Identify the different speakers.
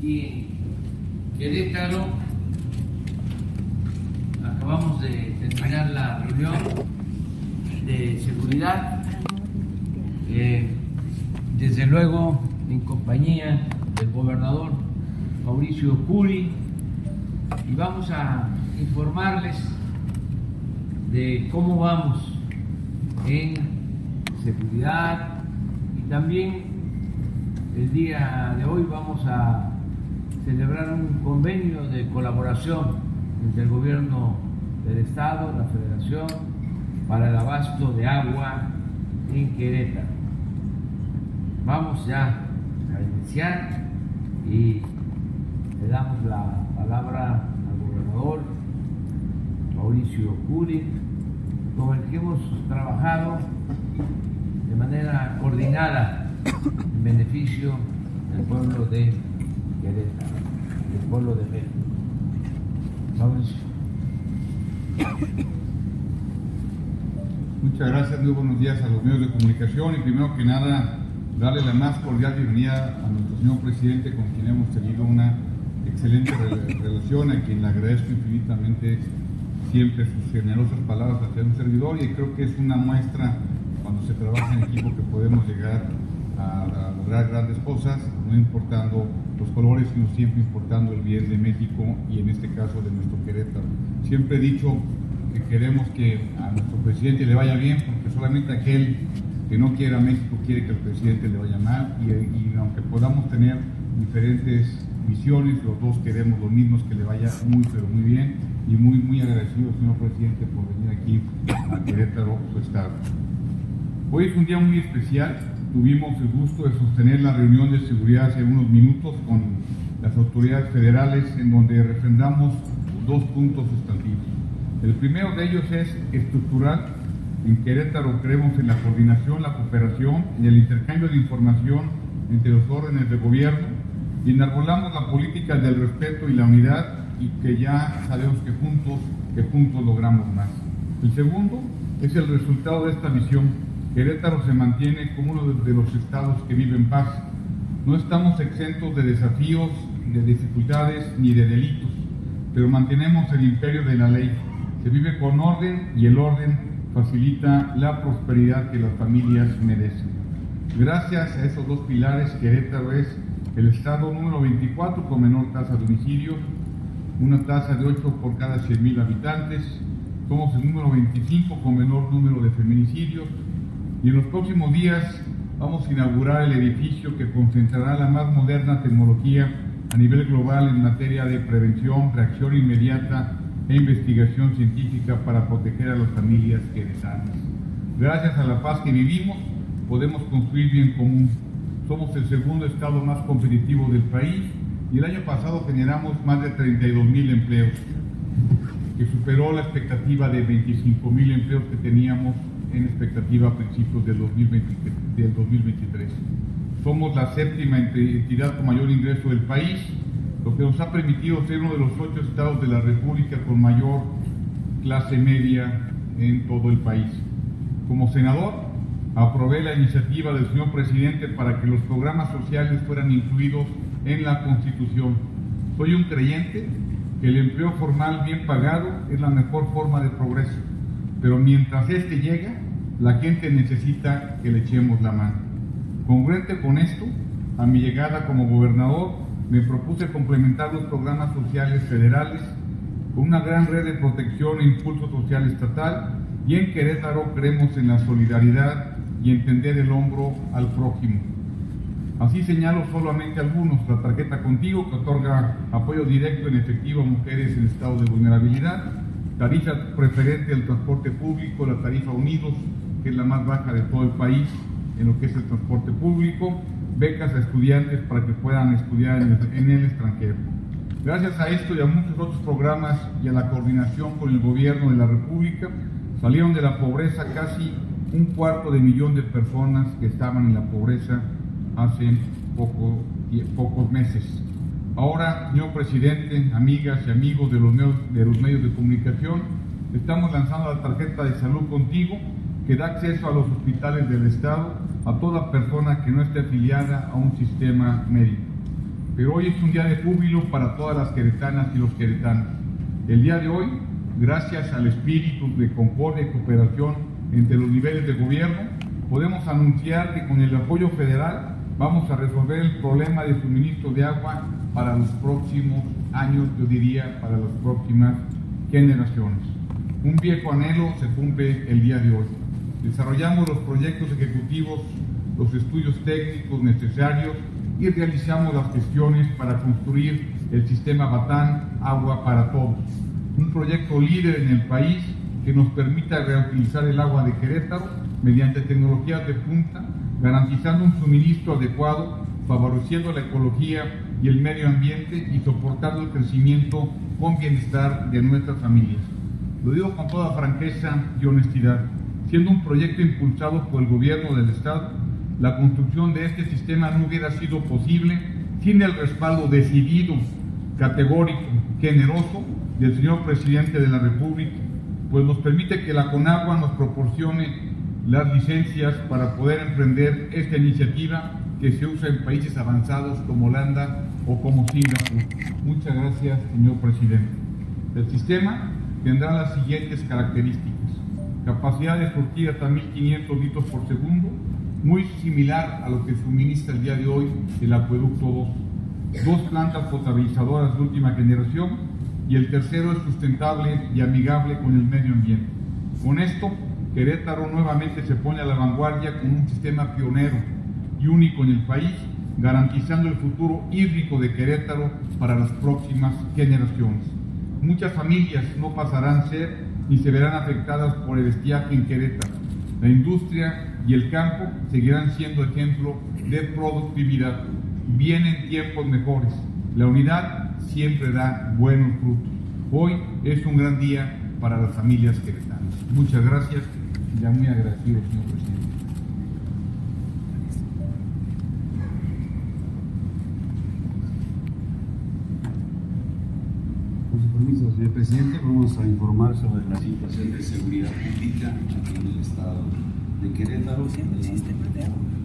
Speaker 1: y Querétaro acabamos de terminar la reunión de seguridad, eh, desde luego en compañía del gobernador Mauricio Curi, y vamos a informarles de cómo vamos en seguridad. Y también el día de hoy vamos a celebrar un convenio de colaboración entre el gobierno del Estado, la Federación, para el abasto de agua en Querétaro. Vamos ya a iniciar y le damos la palabra al gobernador Mauricio Curi, con el que hemos trabajado de manera coordinada en beneficio del pueblo de Querétaro, del pueblo de México. Mauricio.
Speaker 2: Muchas gracias, muy buenos días a los medios de comunicación y primero que nada darle la más cordial bienvenida a nuestro señor presidente con quien hemos tenido una excelente relación, a quien le agradezco infinitamente siempre sus generosas palabras hacia un servidor y creo que es una muestra cuando se trabaja en equipo que podemos llegar a, a lograr grandes cosas, no importando los colores, sino siempre importando el bien de México y en este caso de nuestro Querétaro. Siempre he dicho que queremos que a nuestro presidente le vaya bien, porque solamente aquel que no quiera a México quiere que al presidente le vaya mal, y, y aunque podamos tener diferentes visiones, los dos queremos lo mismo, que le vaya muy, pero muy bien, y muy, muy agradecido, señor presidente, por venir aquí a Querétaro, su estado. Hoy es un día muy especial, tuvimos el gusto de sostener la reunión de seguridad hace unos minutos con las autoridades federales en donde refrendamos dos puntos sustantivos. El primero de ellos es estructural. En Querétaro creemos en la coordinación, la cooperación y el intercambio de información entre los órdenes de gobierno y enarbolamos la política del respeto y la unidad y que ya sabemos que juntos, que juntos logramos más. El segundo es el resultado de esta visión Querétaro se mantiene como uno de los estados que vive en paz. No estamos exentos de desafíos, de dificultades ni de delitos, pero mantenemos el imperio de la ley. Se vive con orden y el orden facilita la prosperidad que las familias merecen. Gracias a esos dos pilares, Querétaro es el estado número 24 con menor tasa de homicidios, una tasa de 8 por cada 100.000 habitantes, somos el número 25 con menor número de feminicidios, y en los próximos días vamos a inaugurar el edificio que concentrará la más moderna tecnología a nivel global en materia de prevención, reacción inmediata e investigación científica para proteger a las familias queretanas. Gracias a la paz que vivimos, podemos construir bien común. Somos el segundo estado más competitivo del país y el año pasado generamos más de 32 mil empleos, que superó la expectativa de 25 mil empleos que teníamos en expectativa a principios del, 2023. Somos la séptima entidad con mayor ingreso del país, lo que nos ha permitido ser uno de los ocho estados de la República con mayor clase media en todo el país. Como senador, aprobé la iniciativa del señor presidente para que los programas sociales fueran incluidos en la Constitución. Soy un creyente que el empleo formal bien pagado es la mejor forma de progreso pero mientras este llega, la gente necesita que le echemos la mano. Congruente con esto, a mi llegada como gobernador, me propuse complementar los programas sociales federales con una gran red de protección e impulso social estatal y en Querétaro creemos en la solidaridad y entender el hombro al prójimo. Así señalo solamente algunos, la tarjeta contigo que otorga apoyo directo en efectivo a mujeres en estado de vulnerabilidad, tarifa preferente al transporte público, la tarifa Unidos, que es la más baja de todo el país en lo que es el transporte público, becas a estudiantes para que puedan estudiar en el extranjero. Gracias a esto y a muchos otros programas y a la coordinación con el gobierno de la República, salieron de la pobreza casi un cuarto de millón de personas que estaban en la pobreza hace poco, pocos meses. Ahora, señor presidente, amigas y amigos de los, de los medios de comunicación, estamos lanzando la tarjeta de salud contigo que da acceso a los hospitales del Estado a toda persona que no esté afiliada a un sistema médico. pero hoy es un día de júbilo para todas las queretanas y los queretanos. El día de hoy, gracias al espíritu de concordia y cooperación entre los niveles de gobierno, podemos anunciar que con el apoyo federal vamos a resolver el problema de suministro de agua para los próximos años, yo diría, para las próximas generaciones. Un viejo anhelo se cumple el día de hoy. Desarrollamos los proyectos ejecutivos, los estudios técnicos necesarios y realizamos las gestiones para construir el sistema Batán Agua para Todos, un proyecto líder en el país que nos permita reutilizar el agua de Querétaro mediante tecnologías de punta, garantizando un suministro adecuado, favoreciendo la ecología y el medio ambiente y soportando el crecimiento con bienestar de nuestras familias. Lo digo con toda franqueza y honestidad, siendo un proyecto impulsado por el gobierno del Estado, la construcción de este sistema no hubiera sido posible sin el respaldo decidido, categórico, generoso del señor presidente de la República, pues nos permite que la CONAGUA nos proporcione las licencias para poder emprender esta iniciativa que se usa en países avanzados como Holanda o como Singapur. Muchas gracias, señor presidente. El sistema tendrá las siguientes características. Capacidad de surtir hasta 1.500 litros por segundo, muy similar a lo que suministra el día de hoy el acueducto 2. Dos plantas potabilizadoras de última generación y el tercero es sustentable y amigable con el medio ambiente. Con esto, Querétaro nuevamente se pone a la vanguardia con un sistema pionero y único en el país, garantizando el futuro hídrico de Querétaro para las próximas generaciones. Muchas familias no pasarán ser ni se verán afectadas por el estiaje en Querétaro. La industria y el campo seguirán siendo ejemplo de productividad. Vienen tiempos mejores. La unidad siempre da buenos frutos. Hoy es un gran día para las familias queretanas. Muchas gracias ya muy agradecido, señor presidente.
Speaker 3: Con su permiso, señor presidente, vamos a informar sobre la situación de seguridad pública aquí en el estado de Querétaro.
Speaker 4: el sistema de agua.